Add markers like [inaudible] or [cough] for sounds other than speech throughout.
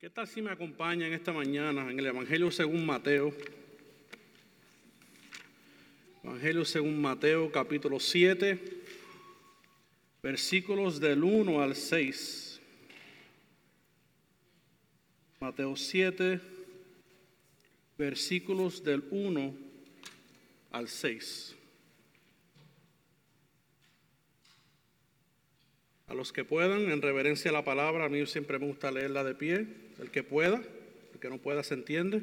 ¿Qué tal si me acompañan esta mañana en el Evangelio según Mateo? Evangelio según Mateo capítulo 7, versículos del 1 al 6. Mateo 7, versículos del 1 al 6. A los que puedan, en reverencia a la palabra, a mí siempre me gusta leerla de pie. El que pueda, el que no pueda se entiende.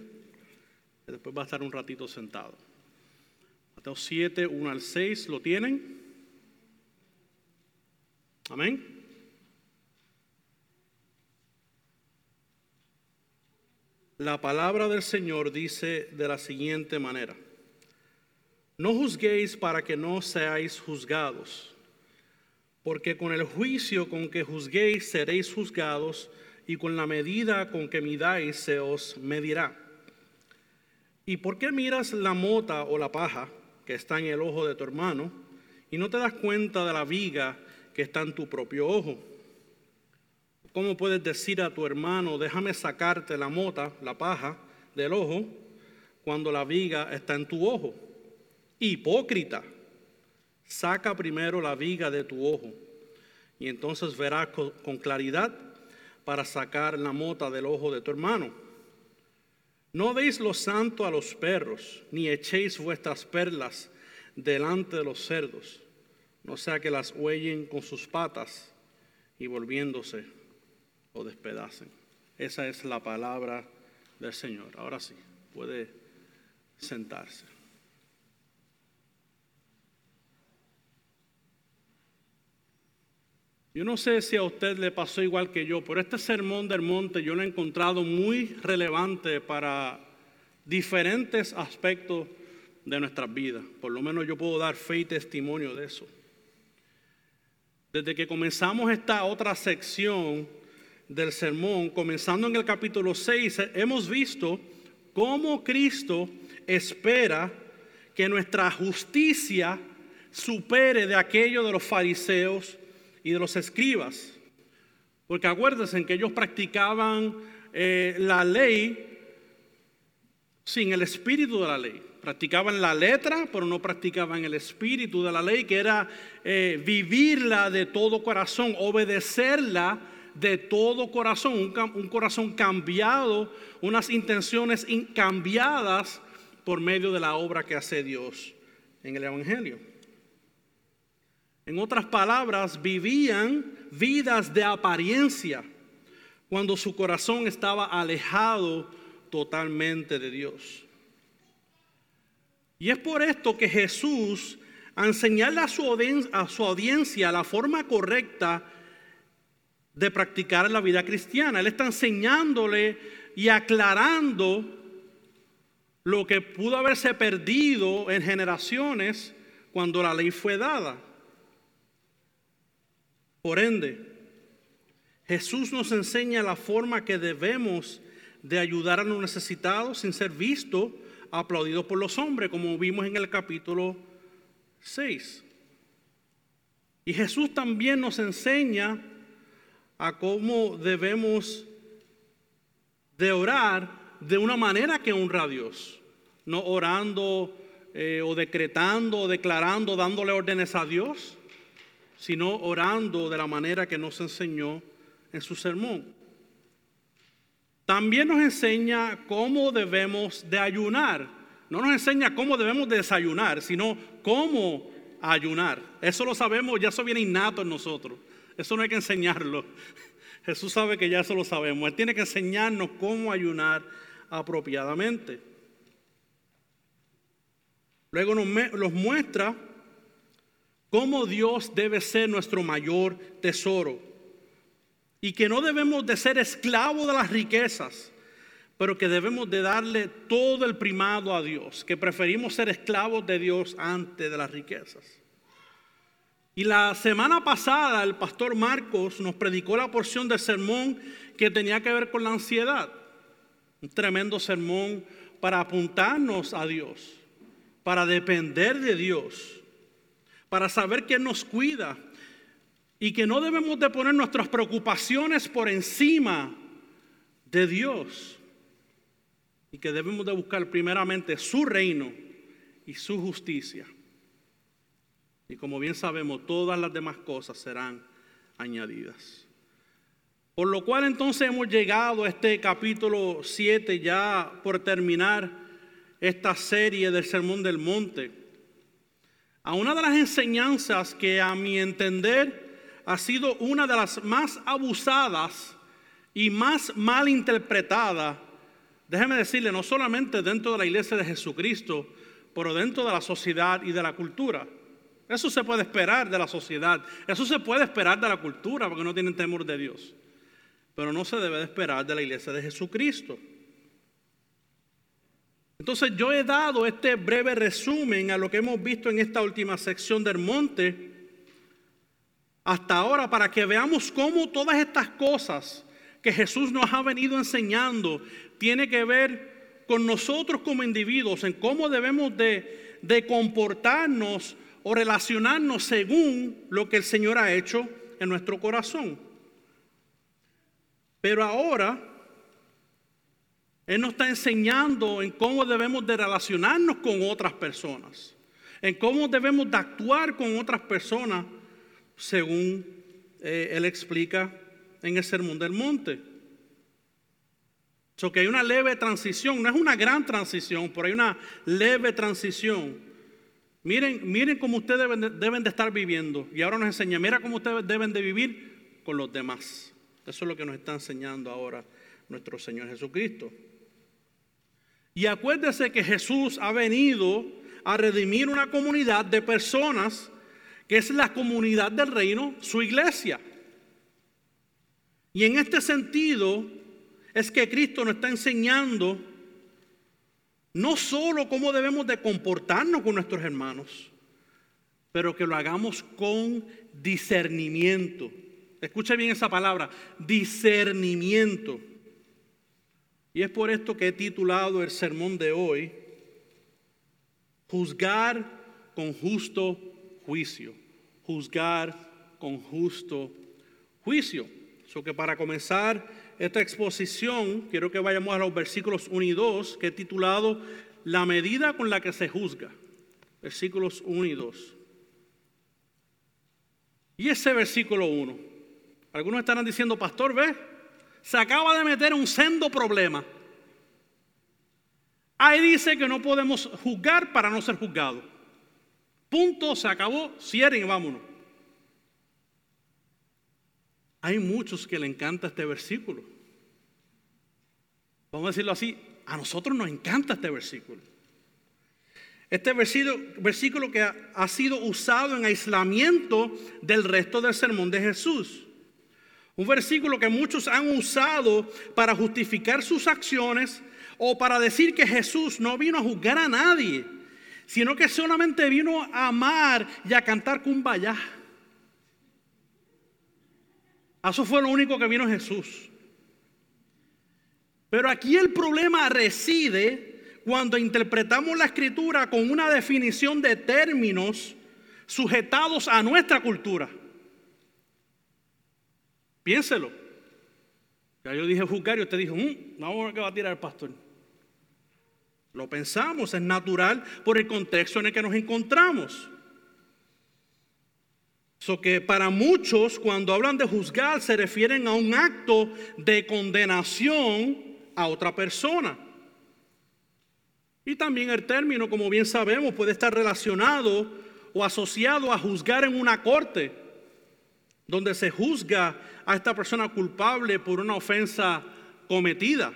Y después va a estar un ratito sentado. Mateo 7, 1 al 6, ¿lo tienen? Amén. La palabra del Señor dice de la siguiente manera. No juzguéis para que no seáis juzgados porque con el juicio con que juzguéis seréis juzgados, y con la medida con que midáis se os medirá. ¿Y por qué miras la mota o la paja que está en el ojo de tu hermano, y no te das cuenta de la viga que está en tu propio ojo? ¿Cómo puedes decir a tu hermano, déjame sacarte la mota, la paja del ojo, cuando la viga está en tu ojo? Hipócrita saca primero la viga de tu ojo y entonces verás con claridad para sacar la mota del ojo de tu hermano. No deis lo santo a los perros, ni echéis vuestras perlas delante de los cerdos, no sea que las huellen con sus patas y volviéndose o despedacen. Esa es la palabra del Señor. Ahora sí, puede sentarse. Yo no sé si a usted le pasó igual que yo, pero este sermón del monte yo lo he encontrado muy relevante para diferentes aspectos de nuestras vidas. Por lo menos yo puedo dar fe y testimonio de eso. Desde que comenzamos esta otra sección del sermón, comenzando en el capítulo 6, hemos visto cómo Cristo espera que nuestra justicia supere de aquello de los fariseos y de los escribas. Porque acuérdense que ellos practicaban eh, la ley sin el espíritu de la ley. Practicaban la letra, pero no practicaban el espíritu de la ley, que era eh, vivirla de todo corazón, obedecerla de todo corazón, un, un corazón cambiado, unas intenciones cambiadas por medio de la obra que hace Dios en el Evangelio. En otras palabras, vivían vidas de apariencia cuando su corazón estaba alejado totalmente de Dios. Y es por esto que Jesús, a enseñarle a su, audiencia, la forma correcta de practicar la vida cristiana, Él está enseñándole y aclarando lo que pudo haberse perdido en generaciones cuando la ley fue dada. Por ende, Jesús nos enseña la forma que debemos de ayudar a los necesitados sin ser visto, aplaudido por los hombres, como vimos en el capítulo 6. Y Jesús también nos enseña a cómo debemos de orar de una manera que honra a Dios, no orando eh, o decretando o declarando, dándole órdenes a Dios, sino orando de la manera que nos enseñó en su sermón. También nos enseña cómo debemos de ayunar. No nos enseña cómo debemos de desayunar, sino cómo ayunar. Eso lo sabemos, ya eso viene innato en nosotros. Eso no hay que enseñarlo. [laughs] Jesús sabe que ya eso lo sabemos. Él tiene que enseñarnos cómo ayunar apropiadamente. Luego nos, nos muestra cómo Dios debe ser nuestro mayor tesoro y que no debemos de ser esclavos de las riquezas, pero que debemos de darle todo el primado a Dios, que preferimos ser esclavos de Dios antes de las riquezas. Y la semana pasada el pastor Marcos nos predicó la porción del sermón que tenía que ver con la ansiedad. Un tremendo sermón para apuntarnos a Dios, para depender de Dios para saber que nos cuida y que no debemos de poner nuestras preocupaciones por encima de Dios y que debemos de buscar primeramente su reino y su justicia. Y como bien sabemos, todas las demás cosas serán añadidas. Por lo cual entonces hemos llegado a este capítulo 7 ya por terminar esta serie del Sermón del Monte. A una de las enseñanzas que a mi entender ha sido una de las más abusadas y más mal interpretada, déjeme decirle, no solamente dentro de la iglesia de Jesucristo, pero dentro de la sociedad y de la cultura. Eso se puede esperar de la sociedad, eso se puede esperar de la cultura porque no tienen temor de Dios, pero no se debe de esperar de la iglesia de Jesucristo. Entonces yo he dado este breve resumen a lo que hemos visto en esta última sección del monte hasta ahora para que veamos cómo todas estas cosas que Jesús nos ha venido enseñando tiene que ver con nosotros como individuos, en cómo debemos de, de comportarnos o relacionarnos según lo que el Señor ha hecho en nuestro corazón. Pero ahora Él nos está enseñando en cómo debemos de relacionarnos con otras personas, en cómo debemos de actuar con otras personas según eh, Él explica en el Sermón del Monte. So que hay una leve transición, no es una gran transición, pero hay una leve transición. Miren, miren cómo ustedes deben de, deben de estar viviendo. Y ahora nos enseña, mira cómo ustedes deben de vivir con los demás. Eso es lo que nos está enseñando ahora nuestro Señor Jesucristo. Y acuérdese que Jesús ha venido a redimir una comunidad de personas que es la comunidad del reino, su iglesia. Y en este sentido es que Cristo nos está enseñando no solo cómo debemos de comportarnos con nuestros hermanos, pero que lo hagamos con discernimiento. Escuche bien esa palabra, discernimiento. Y es por esto que he titulado el sermón de hoy, juzgar con justo juicio. Juzgar con justo juicio. So que para comenzar esta exposición, quiero que vayamos a los versículos 1 y 2, que he titulado La medida con la que se juzga. Versículos 1 y 2. Y ese versículo 1. Algunos estarán diciendo, pastor, ve, se acaba de meter un sendo problema. Ahí dice que no podemos juzgar para no ser juzgados. Punto, se acabó, cierren y vámonos. Hay muchos que le encanta este versículo. Vamos a decirlo así, a nosotros nos encanta este versículo. Este versículo, que ha sido usado en aislamiento del resto del sermón de Jesús. Un versículo que muchos han usado para justificar sus acciones o para decir que Jesús no vino a juzgar a nadie, sino que solamente vino a amar y a cantar cumbayá. Eso fue lo único que vino Jesús. Pero aquí el problema reside cuando interpretamos la escritura con una definición de términos sujetados a nuestra cultura. Piénselo. Ya yo dije juzgar y usted dijo, mmm, no, que va a tirar el pastor. Lo pensamos, es natural por el contexto en el que nos encontramos. So que para muchos cuando hablan de juzgar se refieren a un acto de condenación a otra persona. Y también el término, como bien sabemos, puede estar relacionado o asociado a juzgar en una corte, donde se juzga a esta persona culpable por una ofensa cometida.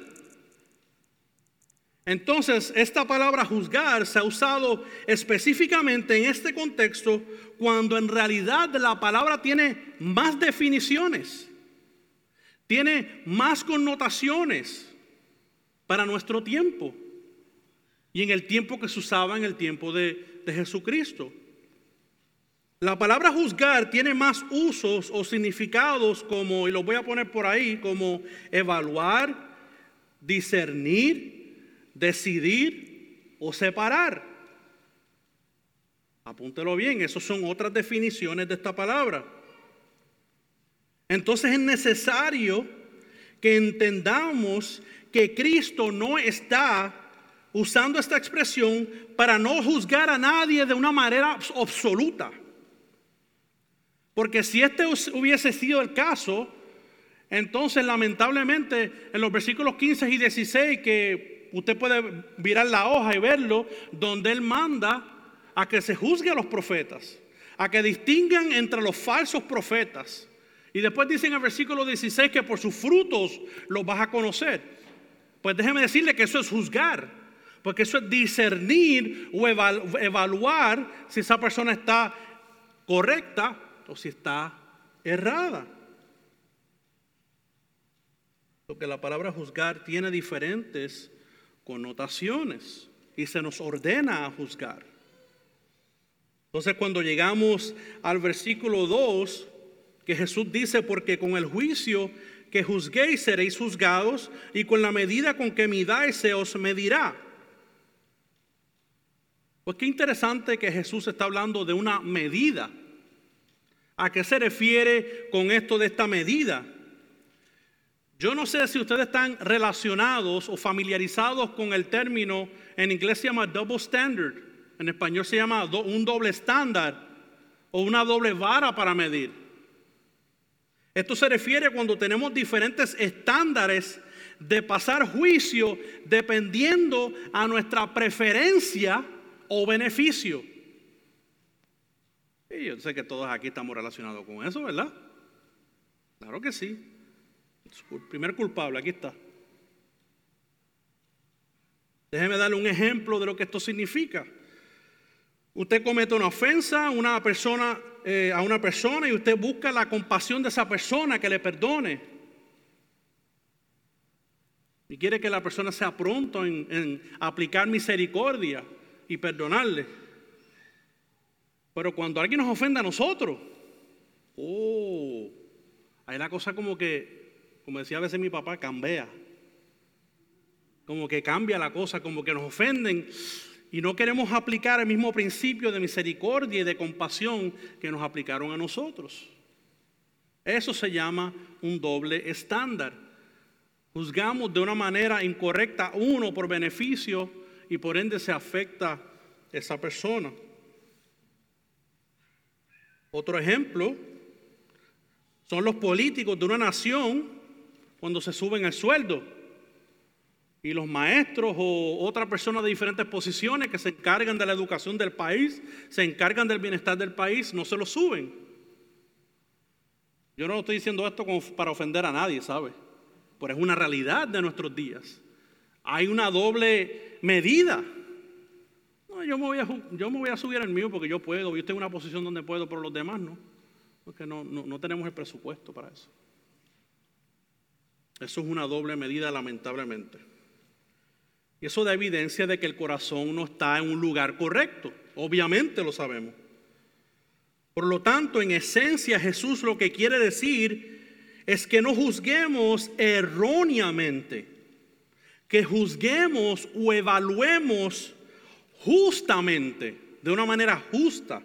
Entonces, esta palabra juzgar se ha usado específicamente en este contexto cuando en realidad la palabra tiene más definiciones, tiene más connotaciones para nuestro tiempo y en el tiempo que se usaba en el tiempo de, de Jesucristo. La palabra juzgar tiene más usos o significados como, y los voy a poner por ahí, como evaluar, discernir, decidir o separar. Apúntelo bien, esas son otras definiciones de esta palabra. Entonces es necesario que entendamos que Cristo no está usando esta expresión para no juzgar a nadie de una manera absoluta. Porque si este hubiese sido el caso, entonces lamentablemente en los versículos 15 y 16 que usted puede virar la hoja y verlo, donde Él manda a que se juzgue a los profetas, a que distingan entre los falsos profetas. Y después dice en el versículo 16 que por sus frutos los vas a conocer. Pues déjeme decirle que eso es juzgar, porque eso es discernir o evaluar si esa persona está correcta o si está errada. Porque la palabra juzgar tiene diferentes connotaciones y se nos ordena a juzgar. Entonces cuando llegamos al versículo 2, que Jesús dice, porque con el juicio que juzguéis seréis juzgados y con la medida con que midáis se os medirá. Pues qué interesante que Jesús está hablando de una medida. ¿A qué se refiere con esto de esta medida? Yo no sé si ustedes están relacionados o familiarizados con el término, en inglés se llama double standard, en español se llama un doble estándar o una doble vara para medir. Esto se refiere cuando tenemos diferentes estándares de pasar juicio dependiendo a nuestra preferencia o beneficio. Y yo sé que todos aquí estamos relacionados con eso, ¿verdad? Claro que sí. El primer culpable, aquí está. Déjeme darle un ejemplo de lo que esto significa. Usted comete una ofensa a una persona, eh, a una persona y usted busca la compasión de esa persona que le perdone. Y quiere que la persona sea pronto en aplicar misericordia y perdonarle. Pero cuando alguien nos ofende a nosotros, oh, hay la cosa como que, como decía a veces mi papá, cambia. Como que cambia la cosa, como que nos ofenden y no queremos aplicar el mismo principio de misericordia y de compasión que nos aplicaron a nosotros. Eso se llama un doble estándar. Juzgamos de una manera incorrecta uno por beneficio y por ende se afecta esa persona. Otro ejemplo son los políticos de una nación cuando se suben el sueldo y los maestros o otras personas de diferentes posiciones que se encargan de la educación del país, se encargan del bienestar del país, no se lo suben. Yo no estoy diciendo esto para ofender a nadie, ¿sabe? Pero es una realidad de nuestros días. Hay una doble medida. Yo, me voy a, yo me voy a subir al mío porque yo puedo, yo estoy en una posición donde puedo, pero los demás no. Porque no, no tenemos el presupuesto para eso. Eso es una doble medida, lamentablemente. Y eso da evidencia de que el corazón no está en un lugar correcto. Obviamente lo sabemos. Por lo tanto, en esencia Jesús lo que quiere decir es que no juzguemos erróneamente, que juzguemos o evaluemos justamente, de una manera justa.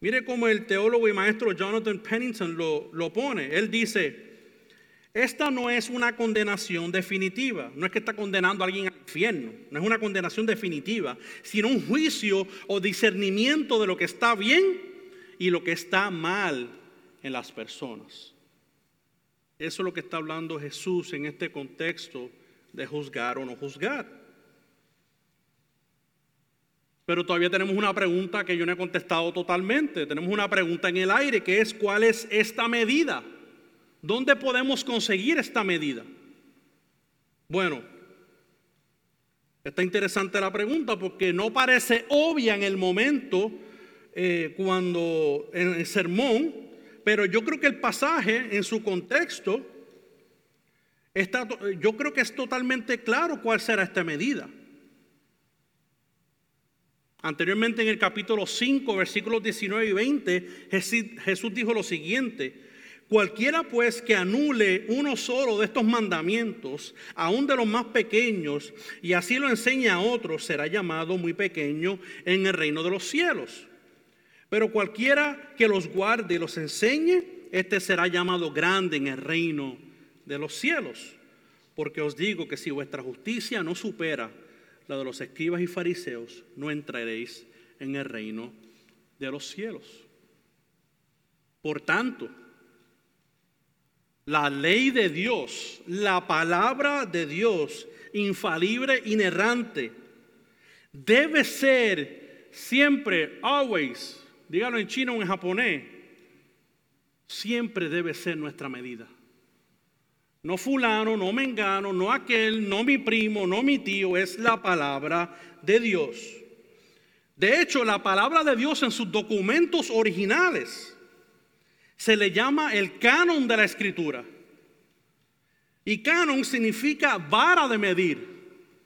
Mire cómo el teólogo y maestro Jonathan Pennington lo, lo pone. Él dice, esta no es una condenación definitiva, no es que está condenando a alguien al infierno, no es una condenación definitiva, sino un juicio o discernimiento de lo que está bien y lo que está mal en las personas. Eso es lo que está hablando Jesús en este contexto de juzgar o no juzgar. Pero todavía tenemos una pregunta que yo no he contestado totalmente. Tenemos una pregunta en el aire que es ¿cuál es esta medida? ¿Dónde podemos conseguir esta medida? Bueno, está interesante la pregunta porque no parece obvia en el momento eh, cuando en el sermón, pero yo creo que el pasaje en su contexto está, yo creo que es totalmente claro cuál será esta medida. Anteriormente en el capítulo 5, versículos 19 y 20, Jesús dijo lo siguiente, Cualquiera pues que anule uno solo de estos mandamientos, aun de los más pequeños, y así lo enseñe a otros, será llamado muy pequeño en el reino de los cielos. Pero cualquiera que los guarde y los enseñe, este será llamado grande en el reino de los cielos. Porque os digo que si vuestra justicia no supera la de los escribas y fariseos, no entraréis en el reino de los cielos. Por tanto, la ley de Dios, la palabra de Dios, infalible, inerrante, debe ser siempre, always, dígalo en chino o en japonés, siempre debe ser nuestra medida. No fulano, no mengano, no aquel, no mi primo, no mi tío, es la palabra de Dios. De hecho, la palabra de Dios en sus documentos originales se le llama el canon de la escritura. Y canon significa vara de medir.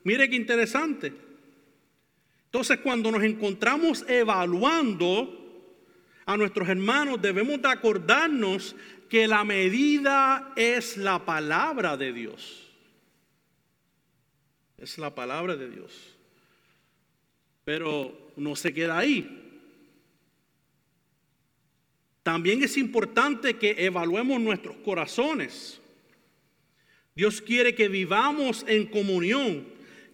Mire qué interesante. Entonces, cuando nos encontramos evaluando a nuestros hermanos, debemos de acordarnos que la medida es la palabra de Dios. Es la palabra de Dios. Pero no se queda ahí. También es importante que evaluemos nuestros corazones. Dios quiere que vivamos en comunión,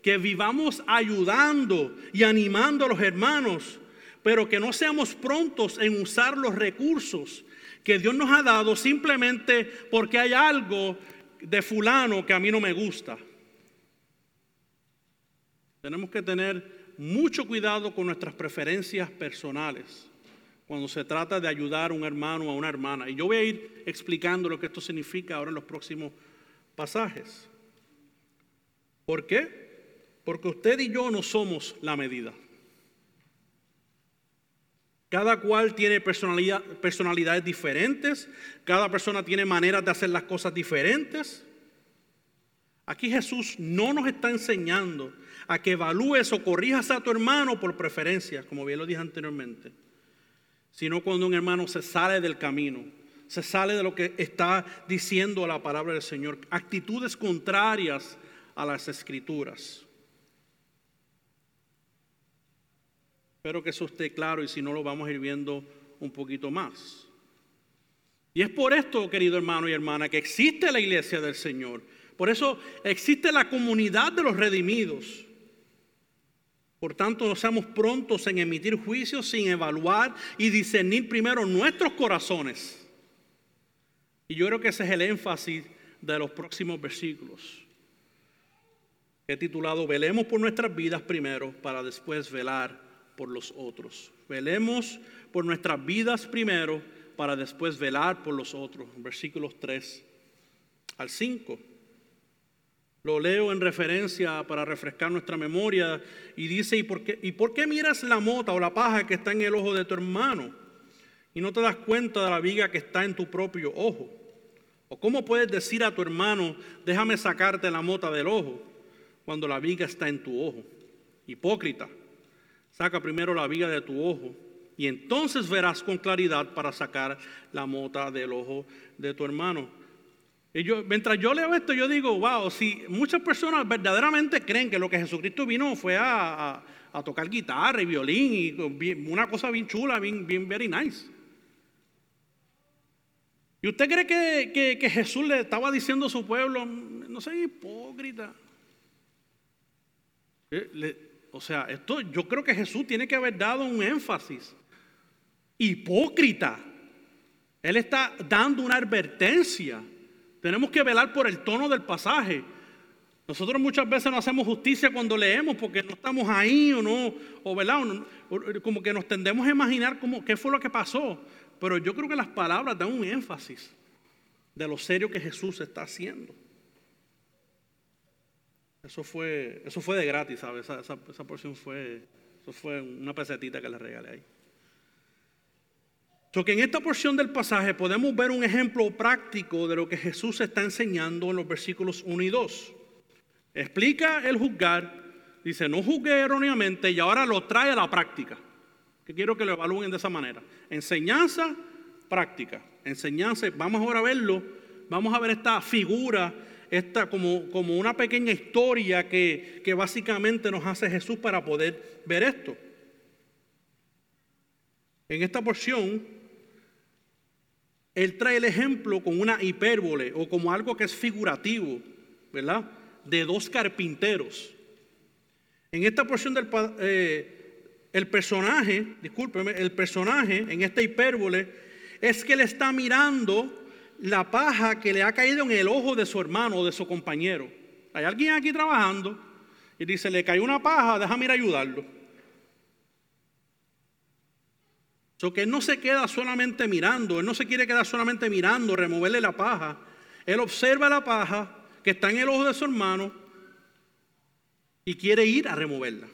que vivamos ayudando y animando a los hermanos, pero que no seamos prontos en usar los recursos que Dios nos ha dado simplemente porque hay algo de fulano que a mí no me gusta. Tenemos que tener mucho cuidado con nuestras preferencias personales cuando se trata de ayudar a un hermano o a una hermana. Y yo voy a ir explicando lo que esto significa ahora en los próximos pasajes. ¿Por qué? Porque usted y yo no somos la medida. Cada cual tiene personalidad, personalidades diferentes, cada persona tiene maneras de hacer las cosas diferentes. Aquí Jesús no nos está enseñando a que evalúes o corrijas a tu hermano por preferencia, como bien lo dije anteriormente, sino cuando un hermano se sale del camino, se sale de lo que está diciendo la palabra del Señor, actitudes contrarias a las escrituras. Espero que eso esté claro y si no lo vamos a ir viendo un poquito más. Y es por esto, querido hermano y hermana, que existe la iglesia del Señor. Por eso existe la comunidad de los redimidos. Por tanto, no seamos prontos en emitir juicios sin evaluar y discernir primero nuestros corazones. Y yo creo que ese es el énfasis de los próximos versículos. He titulado Velemos por nuestras vidas primero para después velar por los otros. Velemos por nuestras vidas primero para después velar por los otros. Versículos 3 al 5. Lo leo en referencia para refrescar nuestra memoria y dice, ¿y por, qué, ¿y por qué miras la mota o la paja que está en el ojo de tu hermano y no te das cuenta de la viga que está en tu propio ojo? ¿O cómo puedes decir a tu hermano, déjame sacarte la mota del ojo cuando la viga está en tu ojo? Hipócrita. Saca primero la viga de tu ojo y entonces verás con claridad para sacar la mota del ojo de tu hermano. Mientras yo leo esto, yo digo, wow, si muchas personas verdaderamente creen que lo que Jesucristo vino fue a, tocar guitarra y violín y una cosa bien chula, bien, bien very nice. ¿Y usted cree que, Jesús le estaba diciendo a su pueblo, no sé, hipócrita? Eh, le, o sea, esto yo creo que Jesús tiene que haber dado un énfasis. Hipócrita. Él está dando una advertencia. Tenemos que velar por el tono del pasaje. Nosotros muchas veces no hacemos justicia cuando leemos porque no estamos ahí o no, o, ¿verdad? como que nos tendemos a imaginar cómo, qué fue lo que pasó. Pero yo creo que las palabras dan un énfasis de lo serio que Jesús está haciendo. Eso fue, eso fue de gratis, ¿sabes? Esa, porción fue, eso fue una pesetita que le regalé ahí. So que en esta porción del pasaje podemos ver un ejemplo práctico de lo que Jesús está enseñando en los versículos 1 y 2. Explica el juzgar, dice, no juzgué erróneamente y ahora lo trae a la práctica. Que quiero que lo evalúen de esa manera. Enseñanza, práctica. Enseñanza, vamos ahora a verlo, vamos a ver esta figura esta como, como una pequeña historia que, que básicamente nos hace Jesús para poder ver esto. En esta porción, él trae el ejemplo con una hipérbole o como algo que es figurativo, ¿verdad? De dos carpinteros. En esta porción del eh, el personaje, discúlpeme, el personaje en esta hipérbole es que le está mirando la paja que le ha caído en el ojo de su hermano o de su compañero. Hay alguien aquí trabajando y dice, le cayó una paja, déjame ir a ayudarlo. So que él no se queda solamente mirando, él no se quiere quedar solamente mirando, removerle la paja. Él observa la paja que está en el ojo de su hermano y quiere ir a removerla.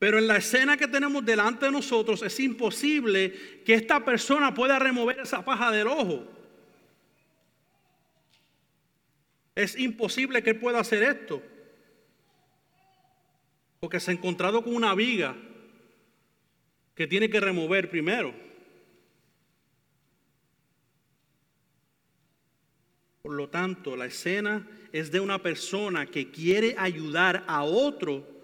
Pero en la escena que tenemos delante de nosotros es imposible que esta persona pueda remover esa paja del ojo. Es imposible que él pueda hacer esto. Porque se ha encontrado con una viga que tiene que remover primero. Por lo tanto, la escena es de una persona que quiere ayudar a otro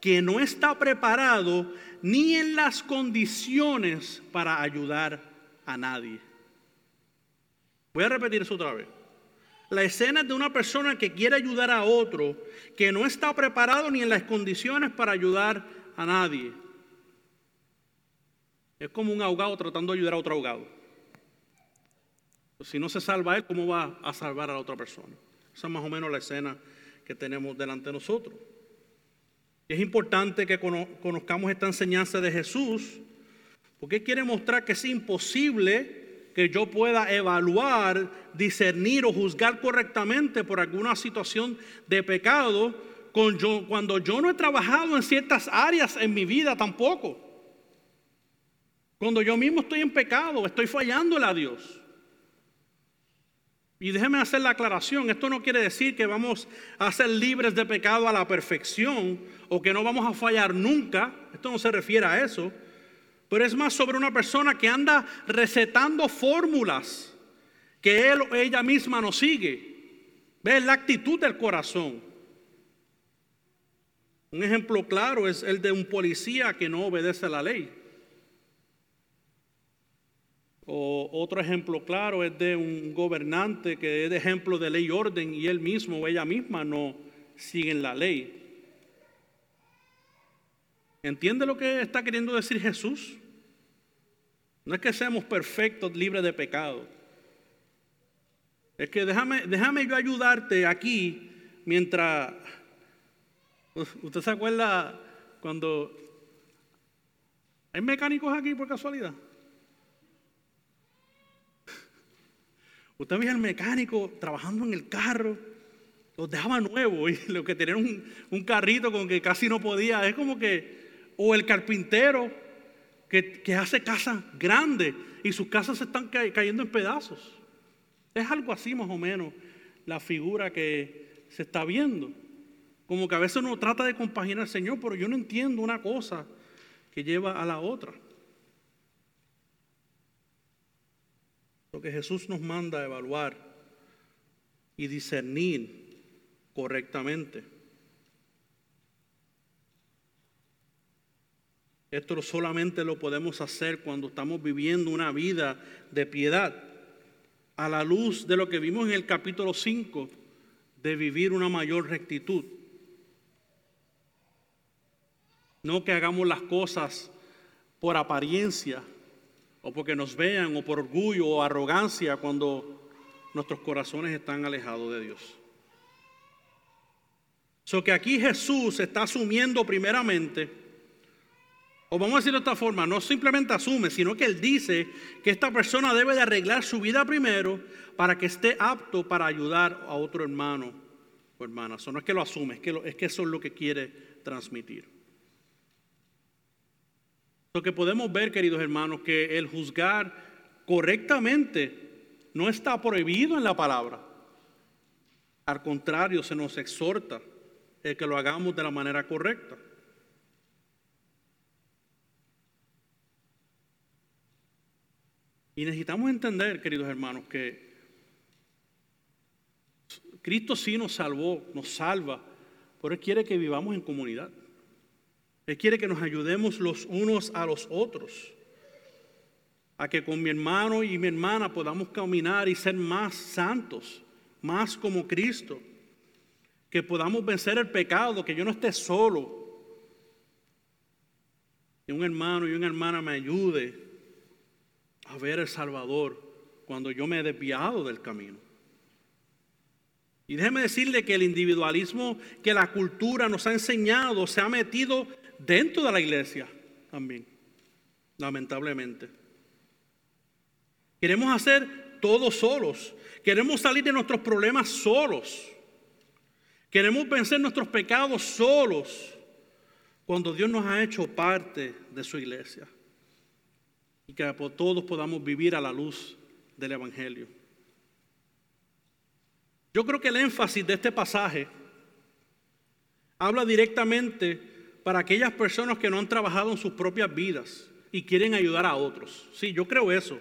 que no está preparado ni en las condiciones para ayudar a nadie. Voy a repetir eso otra vez. La escena es de una persona que quiere ayudar a otro, que no está preparado ni en las condiciones para ayudar a nadie. Es como un ahogado tratando de ayudar a otro ahogado. Si no se salva él, ¿cómo va a salvar a la otra persona? Esa es más o menos la escena que tenemos delante de nosotros. Es importante que conozcamos esta enseñanza de Jesús, porque quiere mostrar que es imposible que yo pueda evaluar, discernir o juzgar correctamente por alguna situación de pecado cuando yo no he trabajado en ciertas áreas en mi vida tampoco. Cuando yo mismo estoy en pecado, estoy fallándole a Dios. Y déjeme hacer la aclaración, esto no quiere decir que vamos a ser libres de pecado a la perfección o que no vamos a fallar nunca, esto no se refiere a eso, pero es más sobre una persona que anda recetando fórmulas que él o ella misma no sigue. Ve la actitud del corazón. Un ejemplo claro es el de un policía que no obedece la ley. O otro ejemplo claro es de un gobernante que es de ejemplo de ley y orden y él mismo o ella misma no siguen la ley. ¿Entiende lo que está queriendo decir Jesús? No es que seamos perfectos, libres de pecado. Es que déjame, déjame yo ayudarte aquí mientras... ¿Usted se acuerda cuando... ¿Hay mecánicos aquí por casualidad? Usted veía al mecánico trabajando en el carro, los dejaba nuevos y [laughs] lo que tenían un, un, carrito con que casi no podía, es como que, o el carpintero que, que hace casas grandes y sus casas se están cayendo en pedazos. Es algo así más o menos la figura que se está viendo. Como que a veces uno trata de compaginar al Señor, pero yo no entiendo una cosa que lleva a la otra. Lo que Jesús nos manda a evaluar y discernir correctamente. Esto solamente lo podemos hacer cuando estamos viviendo una vida de piedad, a la luz de lo que vimos en el capítulo 5, de vivir una mayor rectitud. No que hagamos las cosas por apariencia, o porque nos vean, o por orgullo o arrogancia cuando nuestros corazones están alejados de Dios. So que aquí Jesús está asumiendo primeramente, o vamos a decirlo de esta forma, no simplemente asume, sino que Él dice que esta persona debe de arreglar su vida primero para que esté apto para ayudar a otro hermano o hermana. Eso no es que lo asume, es que, es que eso es lo que quiere transmitir. Lo que podemos ver, queridos hermanos, que el juzgar correctamente no está prohibido en la palabra. Al contrario, se nos exhorta el que lo hagamos de la manera correcta. Y necesitamos entender, queridos hermanos, que Cristo sí nos salvó, nos salva, pero Él quiere que vivamos en comunidad. Él quiere que nos ayudemos los unos a los otros. a que con mi hermano y mi hermana podamos caminar y ser más santos, más como Cristo, que podamos vencer el pecado, que yo no esté solo, que un hermano y una hermana me ayude a ver el Salvador cuando yo me he desviado del camino. Y déjeme decirle que el individualismo que la cultura nos ha enseñado se ha metido dentro de la iglesia también, lamentablemente. Queremos hacer todo solos. Queremos salir de nuestros problemas solos. Queremos vencer nuestros pecados solos cuando Dios nos ha hecho parte de su iglesia. Y que todos podamos vivir a la luz del Evangelio. Yo creo que el énfasis de este pasaje habla directamente para aquellas personas que no han trabajado en sus propias vidas y quieren ayudar a otros. Sí, yo creo eso.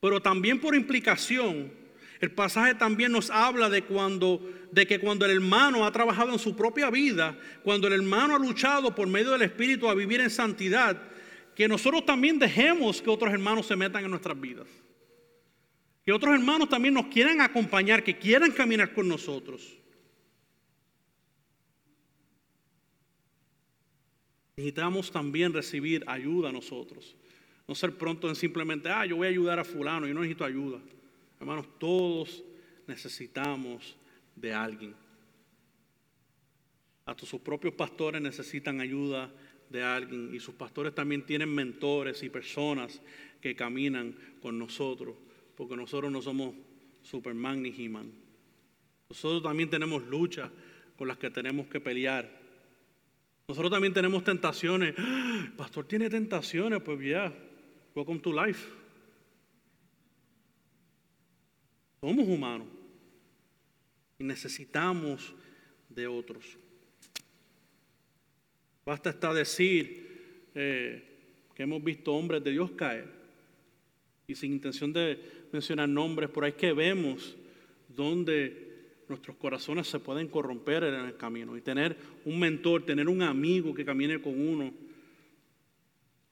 Pero también por implicación, el pasaje también nos habla de cuando de que cuando el hermano ha trabajado en su propia vida, cuando el hermano ha luchado por medio del espíritu a vivir en santidad, que nosotros también dejemos que otros hermanos se metan en nuestras vidas. Que otros hermanos también nos quieran acompañar, que quieran caminar con nosotros. Necesitamos también recibir ayuda a nosotros. No ser pronto en simplemente, ah, yo voy a ayudar a fulano, yo no necesito ayuda. Hermanos, todos necesitamos de alguien. Hasta sus propios pastores necesitan ayuda de alguien y sus pastores también tienen mentores y personas que caminan con nosotros, porque nosotros no somos Superman ni He-Man. Nosotros también tenemos luchas con las que tenemos que pelear. Nosotros también tenemos tentaciones. [gasps] Pastor tiene tentaciones, pues ya, Welcome to life. Somos humanos y necesitamos de otros. Basta hasta decir eh, que hemos visto hombres de Dios caer y sin intención de mencionar nombres, por ahí que vemos donde nuestros corazones se pueden corromper en el camino y tener un mentor, tener un amigo que camine con uno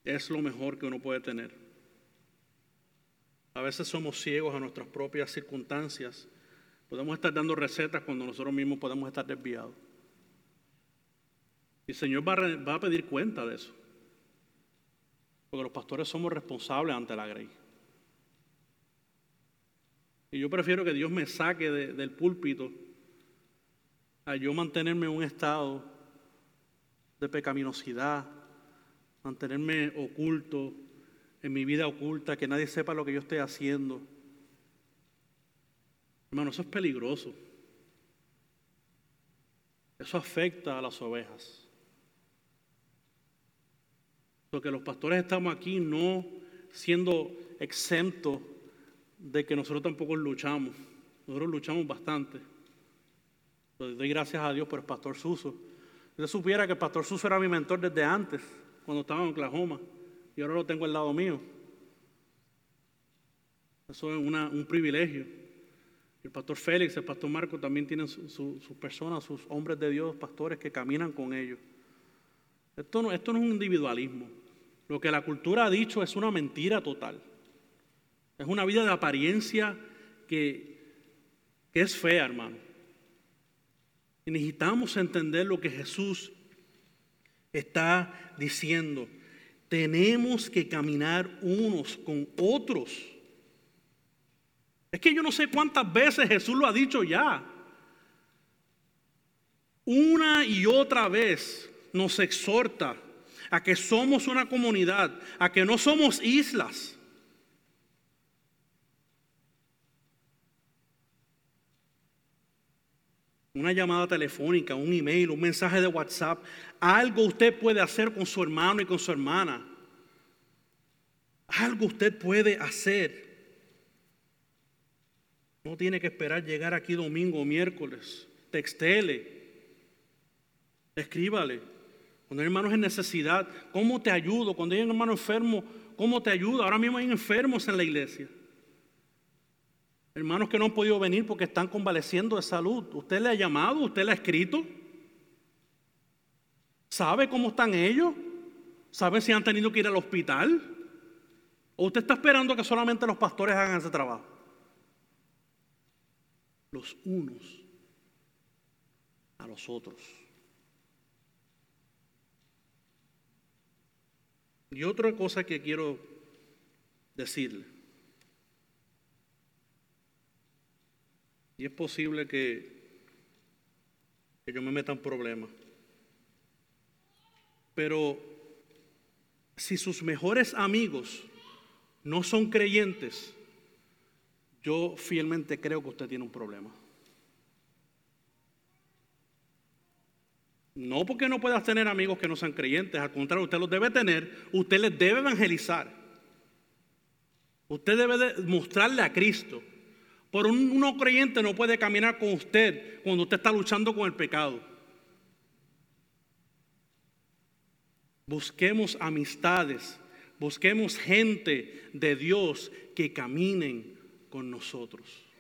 es lo mejor que uno puede tener. A veces somos ciegos a nuestras propias circunstancias. Podemos estar dando recetas cuando nosotros mismos podemos estar desviados. Y el Señor va a, va a pedir cuenta de eso. Porque los pastores somos responsables ante la grey. Y yo prefiero que Dios me saque del púlpito a yo mantenerme en un estado de pecaminosidad, mantenerme oculto en mi vida oculta, que nadie sepa lo que yo estoy haciendo. Hermano, eso es peligroso. Eso afecta a las ovejas. Porque los pastores estamos aquí no siendo exentos de que nosotros tampoco luchamos. Nosotros luchamos bastante. doy gracias a Dios por el pastor Suso. Yo supiera que el pastor Suso era mi mentor desde antes cuando estaba en Oklahoma y ahora lo tengo al lado mío. Eso es un privilegio. El pastor Félix, el pastor Marco también tienen sus personas, sus hombres de Dios, pastores que caminan con ellos. Esto no, esto no es un individualismo. Lo que la cultura ha dicho es una mentira total. Es una vida de apariencia que, que es fea, hermano. Y necesitamos entender lo que Jesús está diciendo. Tenemos que caminar unos con otros. Es que yo no sé cuántas veces Jesús lo ha dicho ya. Una y otra vez nos exhorta a que somos una comunidad, a que no somos islas. Una llamada telefónica, un email, un mensaje de WhatsApp, algo usted puede hacer con su hermano y con su hermana. Algo usted puede hacer. No tiene que esperar llegar aquí domingo o miércoles. Textele. Escríbale. Cuando hay hermanos en necesidad, ¿cómo te ayudo? Cuando hay un hermano enfermo, ¿cómo te ayudo? Ahora mismo hay enfermos en la iglesia. Hermanos que no han podido venir porque están convaleciendo de salud. ¿Usted le ha llamado? ¿Usted le ha escrito? ¿Sabe cómo están ellos? ¿Sabe si han tenido que ir al hospital? ¿O usted está esperando que solamente los pastores hagan ese trabajo? Los unos a los otros. Y otra cosa que quiero decirle, y es posible que, yo me meta en problemas, pero si sus mejores amigos no son creyentes, yo fielmente creo que usted tiene un problema. No porque no puedas tener amigos que no sean creyentes, al contrario, usted los debe tener, usted les debe evangelizar. Usted debe mostrarle a Cristo. Por un no creyente no puede caminar con usted cuando usted está luchando con el pecado. Busquemos amistades, busquemos gente de Dios que caminen con nosotros.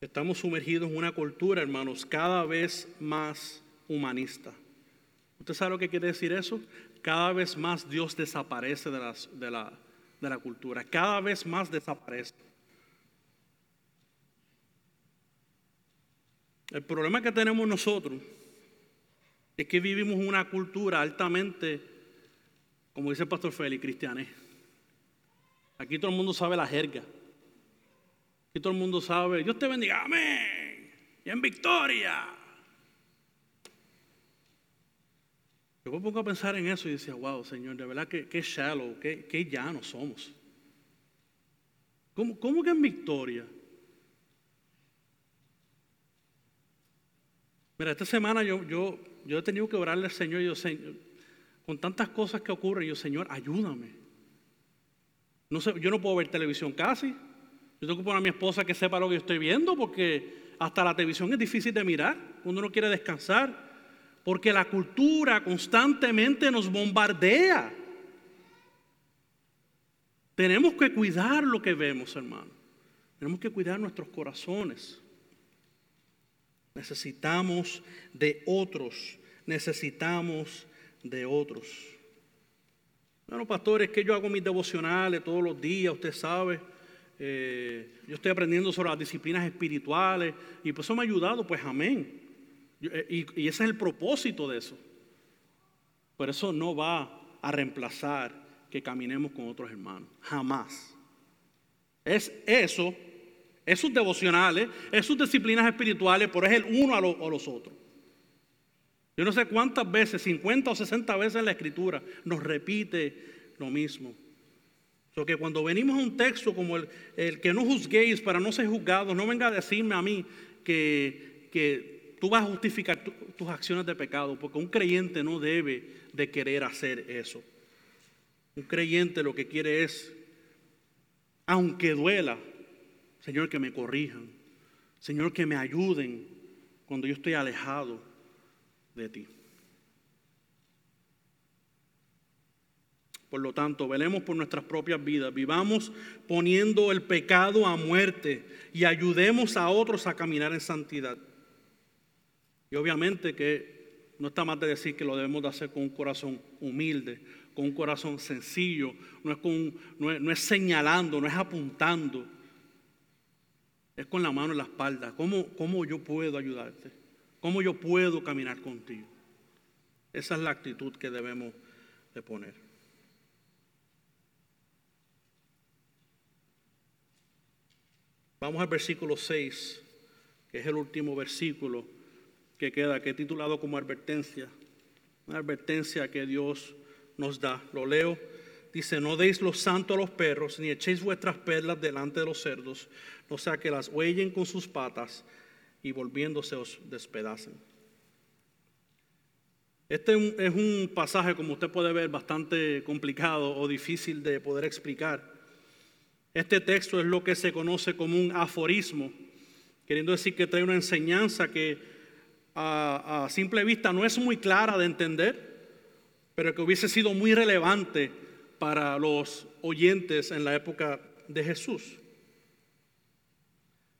Estamos sumergidos en una cultura, hermanos, cada vez más humanista. ¿Usted sabe lo que quiere decir eso? Cada vez más Dios desaparece de, de, la, de la cultura, cada vez más desaparece. El problema que tenemos nosotros es que vivimos una cultura altamente, como dice el pastor Félix, cristiana. Aquí todo el mundo sabe la jerga. Aquí todo el mundo sabe, Dios te bendiga, amén. Y en victoria. Yo me pongo a pensar en eso y decía, wow, Señor, de verdad que, shallow, que, que llano somos. ¿Cómo, ¿Cómo que en victoria? Mira, esta semana yo, yo, yo he tenido que orarle al Señor, yo, Señor, con tantas cosas que ocurren, yo, Señor, ayúdame. No sé, yo no puedo ver televisión casi. Yo tengo que poner a mi esposa que sepa lo que estoy viendo, porque hasta la televisión es difícil de mirar, uno no quiere descansar, porque la cultura constantemente nos bombardea. Tenemos que cuidar lo que vemos, hermano. Tenemos que cuidar nuestros corazones. Necesitamos de otros. Necesitamos de otros. Bueno, pastores, que yo hago mis devocionales todos los días, usted sabe. Eh, yo estoy aprendiendo sobre las disciplinas espirituales y pues eso me ha ayudado, pues amén. Eh, y, ese es el propósito de eso. Pero eso no va a reemplazar que caminemos con otros hermanos. Jamás. Es eso es devocionales, es sus disciplinas espirituales, pero es el uno a, los otros. Yo no sé cuántas veces, 50 o 60 veces en la escritura, nos repite lo mismo. Porque cuando venimos a un texto como el, el, que no juzguéis para no ser juzgados, no venga a decirme a mí que, que tú vas a justificar tus acciones de pecado, porque un creyente no debe de querer hacer eso. Un creyente lo que quiere es, aunque duela, Señor, que me corrijan. Señor, que me ayuden cuando yo estoy alejado de ti. Por lo tanto, velemos por nuestras propias vidas, vivamos poniendo el pecado a muerte y ayudemos a otros a caminar en santidad. Y obviamente que no está más de decir que lo debemos de hacer con un corazón humilde, con un corazón sencillo, no es, con, no es señalando, no es apuntando, es con la mano en la espalda. ¿Cómo, ¿Cómo yo puedo ayudarte? ¿Cómo yo puedo caminar contigo? Esa es la actitud que debemos de poner. Vamos al versículo 6, que es el último versículo que queda, que titulado como advertencia. Una advertencia que Dios nos da. Lo leo Dice, no deis los santos a los perros, ni echéis vuestras perlas delante de los cerdos, no sea que las huellen con sus patas y volviéndose os despedacen. Este es un pasaje, como usted puede ver, bastante complicado o difícil de poder explicar. Este texto es lo que se conoce como un aforismo, queriendo decir que trae una enseñanza que a, simple vista no es muy clara de entender, pero que hubiese sido muy relevante para los oyentes en la época de Jesús.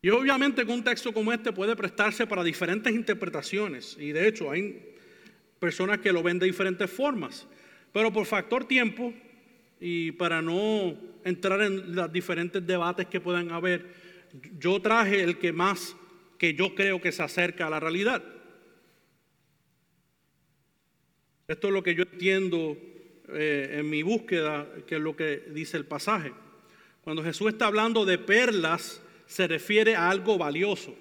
Y obviamente que un texto como este puede prestarse para diferentes interpretaciones. Y de hecho hay personas que lo ven de diferentes formas. Pero por factor tiempo y para no entrar en los diferentes debates que puedan haber, yo traje el que más que yo creo que se acerca a la realidad. Esto es lo que yo entiendo eh, en mi búsqueda, que es lo que dice el pasaje. Cuando Jesús está hablando de perlas, se refiere a algo valioso.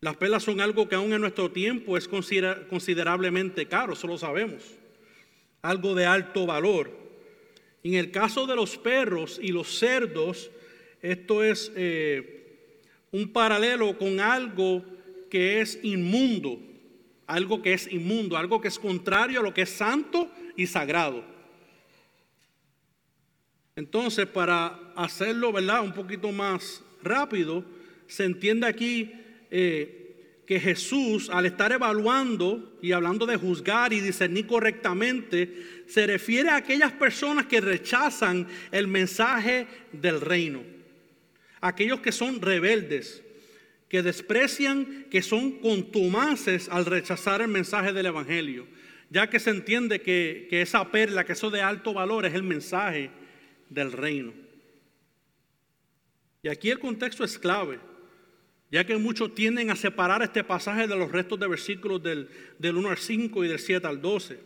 Las perlas son algo que aún en nuestro tiempo es considerablemente caro, eso lo sabemos. Algo de alto valor. En el caso de los perros y los cerdos, esto es eh, un paralelo con algo que es inmundo algo que es inmundo, algo que es contrario a lo que es santo y sagrado. Entonces, para hacerlo, ¿verdad? Un poquito más rápido, se entiende aquí eh, que Jesús, al estar evaluando y hablando de juzgar y discernir correctamente, se refiere a aquellas personas que rechazan el mensaje del reino, aquellos que son rebeldes, que desprecian, que son contumaces al rechazar el mensaje del Evangelio, ya que se entiende que, esa perla, que eso de alto valor es el mensaje del reino. Y aquí el contexto es clave, ya que muchos tienden a separar este pasaje de los restos de versículos del, del 1 al 5 y del 7 al 12.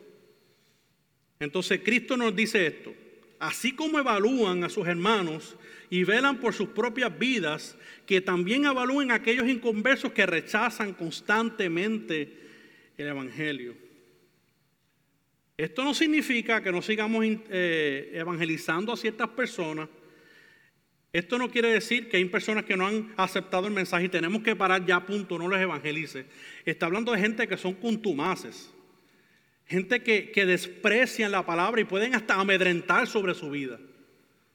Entonces Cristo nos dice esto, así como evalúan a sus hermanos y velan por sus propias vidas, que también evalúen a aquellos inconversos que rechazan constantemente el Evangelio. Esto no significa que no sigamos eh, evangelizando a ciertas personas. Esto no quiere decir que hay personas que no han aceptado el mensaje y tenemos que parar ya, punto, no les evangelice. Está hablando de gente que son contumaces, gente que, que desprecian la palabra y pueden hasta amedrentar sobre su vida.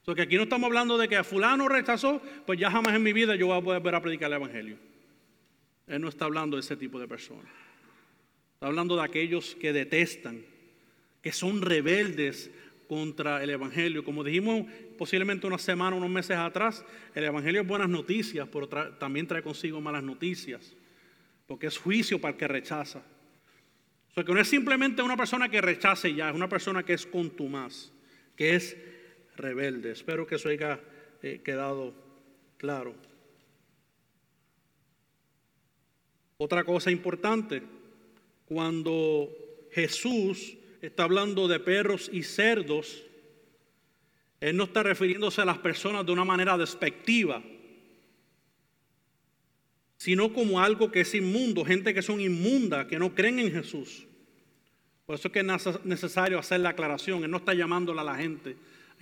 Porque aquí no estamos hablando de que a fulano rechazó, pues ya jamás en mi vida yo voy a poder ver a predicar el Evangelio. Él no está hablando de ese tipo de personas. Está hablando de aquellos que detestan, que son rebeldes contra el Evangelio. Como dijimos posiblemente una semana, unos meses atrás, el Evangelio es buenas noticias, pero también trae consigo malas noticias, porque es juicio para el que rechaza. O sea, que no es simplemente una persona que rechace ya, es una persona que es contumaz, que es rebelde. Espero que eso haya eh, quedado claro. Otra cosa importante, cuando Jesús está hablando de perros y cerdos, Él no está refiriéndose a las personas de una manera despectiva, sino como algo que es inmundo, gente que son inmunda, que no creen en Jesús. Por eso es que es necesario hacer la aclaración. Él no está llamándola a la gente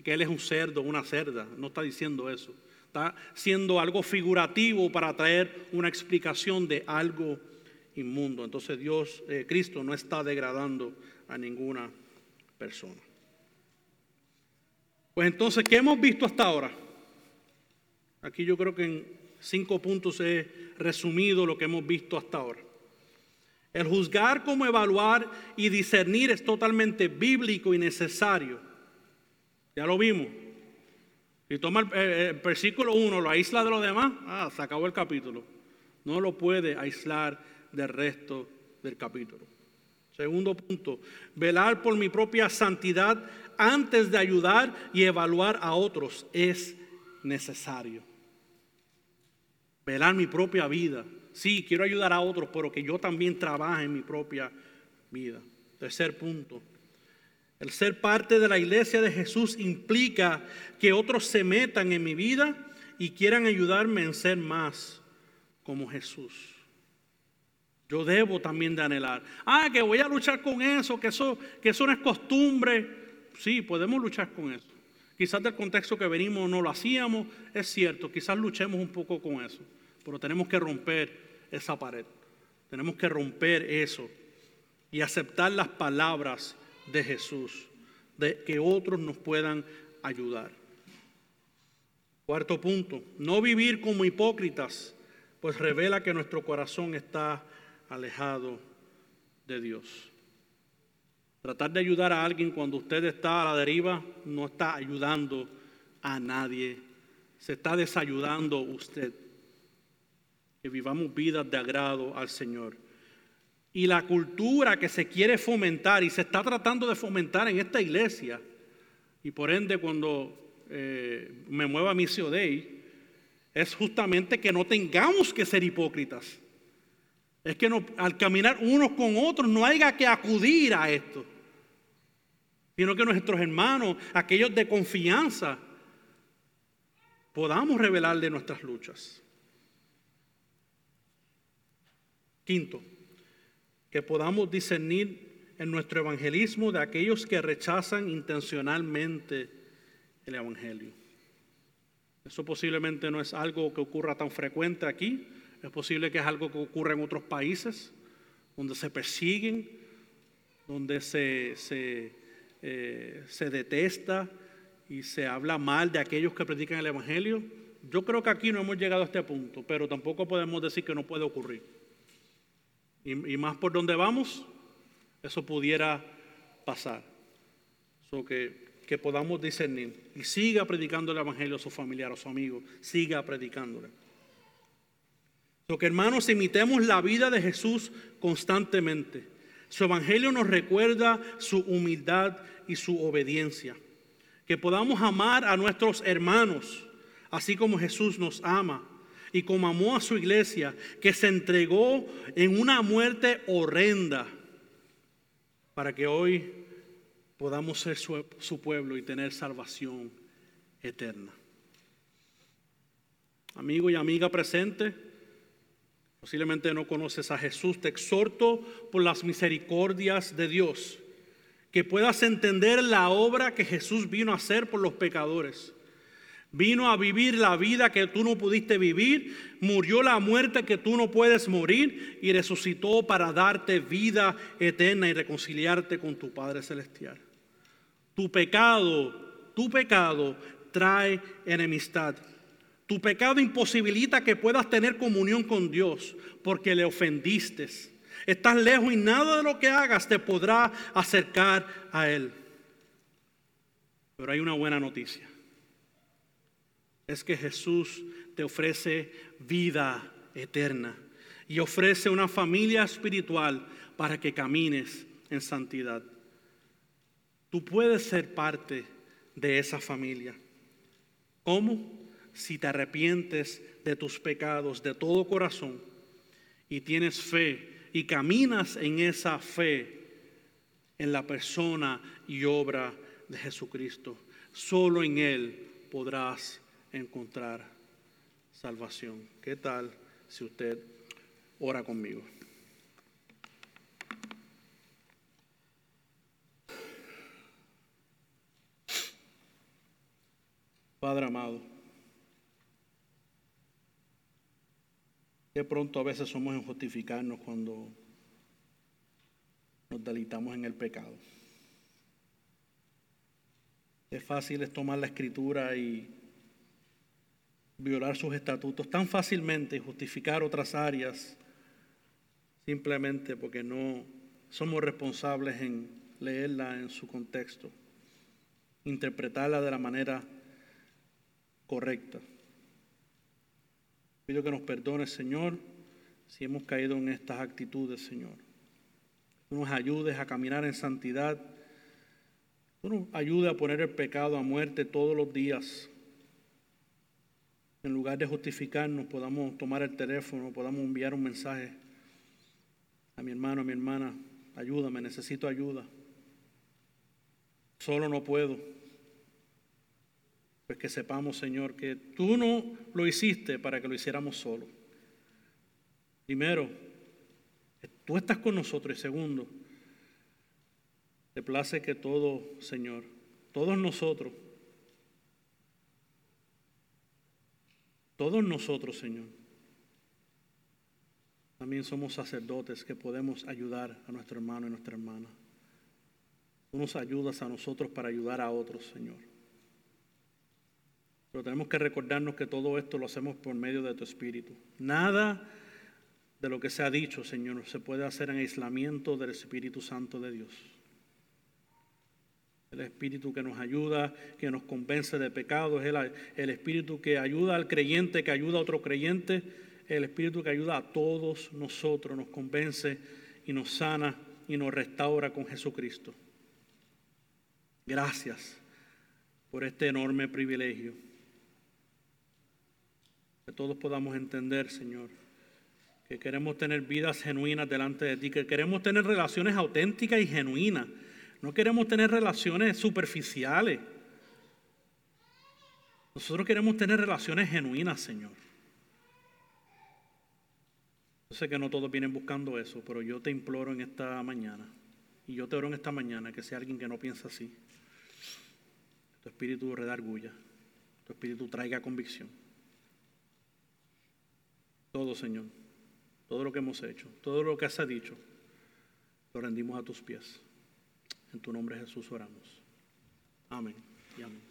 que él es un cerdo, una cerda. No está diciendo eso. Está siendo algo figurativo para traer una explicación de algo inmundo. Entonces Dios, eh, Cristo, no está degradando a ninguna persona. Pues entonces, ¿qué hemos visto hasta ahora? Aquí yo creo que en cinco puntos he resumido lo que hemos visto hasta ahora. El juzgar como evaluar y discernir es totalmente bíblico y necesario. Ya lo vimos. Si toma el, versículo 1, lo aísla de los demás, ah, se acabó el capítulo. No lo puede aislar del resto del capítulo. Segundo punto, velar por mi propia santidad antes de ayudar y evaluar a otros es necesario. Velar mi propia vida. Sí, quiero ayudar a otros, pero que yo también trabaje en mi propia vida. Tercer punto, el ser parte de la iglesia de Jesús implica que otros se metan en mi vida y quieran ayudarme en ser más como Jesús. Yo debo también de anhelar. Ah, que voy a luchar con eso, que eso, que eso no es costumbre. Sí, podemos luchar con eso. Quizás del contexto que venimos no lo hacíamos, es cierto, quizás luchemos un poco con eso, pero tenemos que romper esa pared. Tenemos que romper eso y aceptar las palabras de Jesús, de que otros nos puedan ayudar. Cuarto punto, no vivir como hipócritas, pues revela que nuestro corazón está alejado de Dios. Tratar de ayudar a alguien cuando usted está a la deriva no está ayudando a nadie se está desayudando usted. Que vivamos vidas de agrado al Señor. Y la cultura que se quiere fomentar y se está tratando de fomentar en esta iglesia, y por ende cuando eh, me mueva mi Dei, es justamente que no tengamos que ser hipócritas. Es que al caminar unos con otros no haya que acudir a esto, sino que nuestros hermanos, aquellos de confianza, podamos revelarle nuestras luchas. Quinto, que podamos discernir en nuestro evangelismo de aquellos que rechazan intencionalmente el evangelio. Eso posiblemente no es algo que ocurra tan frecuente aquí, es posible que es algo que ocurra en otros países, donde se persiguen, donde se, se, eh, se detesta y se habla mal de aquellos que predican el Evangelio. Yo creo que aquí no hemos llegado a este punto, pero tampoco podemos decir que no puede ocurrir. Y, más por donde vamos, eso pudiera pasar. So que, podamos discernir y siga predicando el Evangelio a su familiar, a su amigo, siga predicándole. Lo que hermanos, imitemos la vida de Jesús constantemente. Su evangelio nos recuerda su humildad y su obediencia. Que podamos amar a nuestros hermanos, así como Jesús nos ama y como amó a su iglesia, que se entregó en una muerte horrenda para que hoy podamos ser su, su pueblo y tener salvación eterna. Amigo y amiga presente, Posiblemente no conoces a Jesús. Te exhorto por las misericordias de Dios, que puedas entender la obra que Jesús vino a hacer por los pecadores. Vino a vivir la vida que tú no pudiste vivir, murió la muerte que tú no puedes morir y resucitó para darte vida eterna y reconciliarte con tu Padre Celestial. Tu pecado, tu pecado trae enemistad. Tu pecado imposibilita que puedas tener comunión con Dios porque le ofendiste. Estás lejos y nada de lo que hagas te podrá acercar a Él. Pero hay una buena noticia. Es que Jesús te ofrece vida eterna y ofrece una familia espiritual para que camines en santidad. Tú puedes ser parte de esa familia. ¿Cómo? si te arrepientes de tus pecados de todo corazón y tienes fe y caminas en esa fe en la persona y obra de Jesucristo. Solo en Él podrás encontrar salvación. ¿Qué tal si usted ora conmigo? Padre amado, Qué pronto a veces somos en justificarnos cuando nos delitamos en el pecado. Es fácil es tomar la escritura y violar sus estatutos tan fácilmente y justificar otras áreas simplemente porque no somos responsables en leerla en su contexto, interpretarla de la manera correcta. Pido que nos perdones, Señor, si hemos caído en estas actitudes, Señor. Tú nos ayudes a caminar en santidad. Tú nos ayudes a poner el pecado a muerte todos los días. En lugar de justificarnos, podamos tomar el teléfono, podamos enviar un mensaje a mi hermano, a mi hermana. Ayúdame, necesito ayuda. Solo no puedo. Pues que sepamos, Señor, que tú no lo hiciste para que lo hiciéramos solo. Primero, tú estás con nosotros. Y segundo, te place que todo, Señor, todos nosotros, todos nosotros, Señor, también somos sacerdotes que podemos ayudar a nuestro hermano y nuestra hermana. Tú nos ayudas a nosotros para ayudar a otros, Señor. Pero tenemos que recordarnos que todo esto lo hacemos por medio de tu Espíritu. Nada de lo que se ha dicho, Señor, se puede hacer en aislamiento del Espíritu Santo de Dios. El Espíritu que nos ayuda, que nos convence de pecados, el, el Espíritu que ayuda al creyente, que ayuda a otro creyente, el Espíritu que ayuda a todos nosotros, nos convence y nos sana y nos restaura con Jesucristo. Gracias por este enorme privilegio. Que todos podamos entender, Señor, que queremos tener vidas genuinas delante de ti, que queremos tener relaciones auténticas y genuinas. No queremos tener relaciones superficiales. Nosotros queremos tener relaciones genuinas, Señor. Yo sé que no todos vienen buscando eso, pero yo te imploro en esta mañana, y yo te oro en esta mañana, que sea alguien que no piensa así. Tu espíritu redarguya, tu espíritu traiga convicción. Todo, Señor, todo lo que hemos hecho, todo lo que has dicho, lo rendimos a tus pies. En tu nombre Jesús oramos. Amén y amén.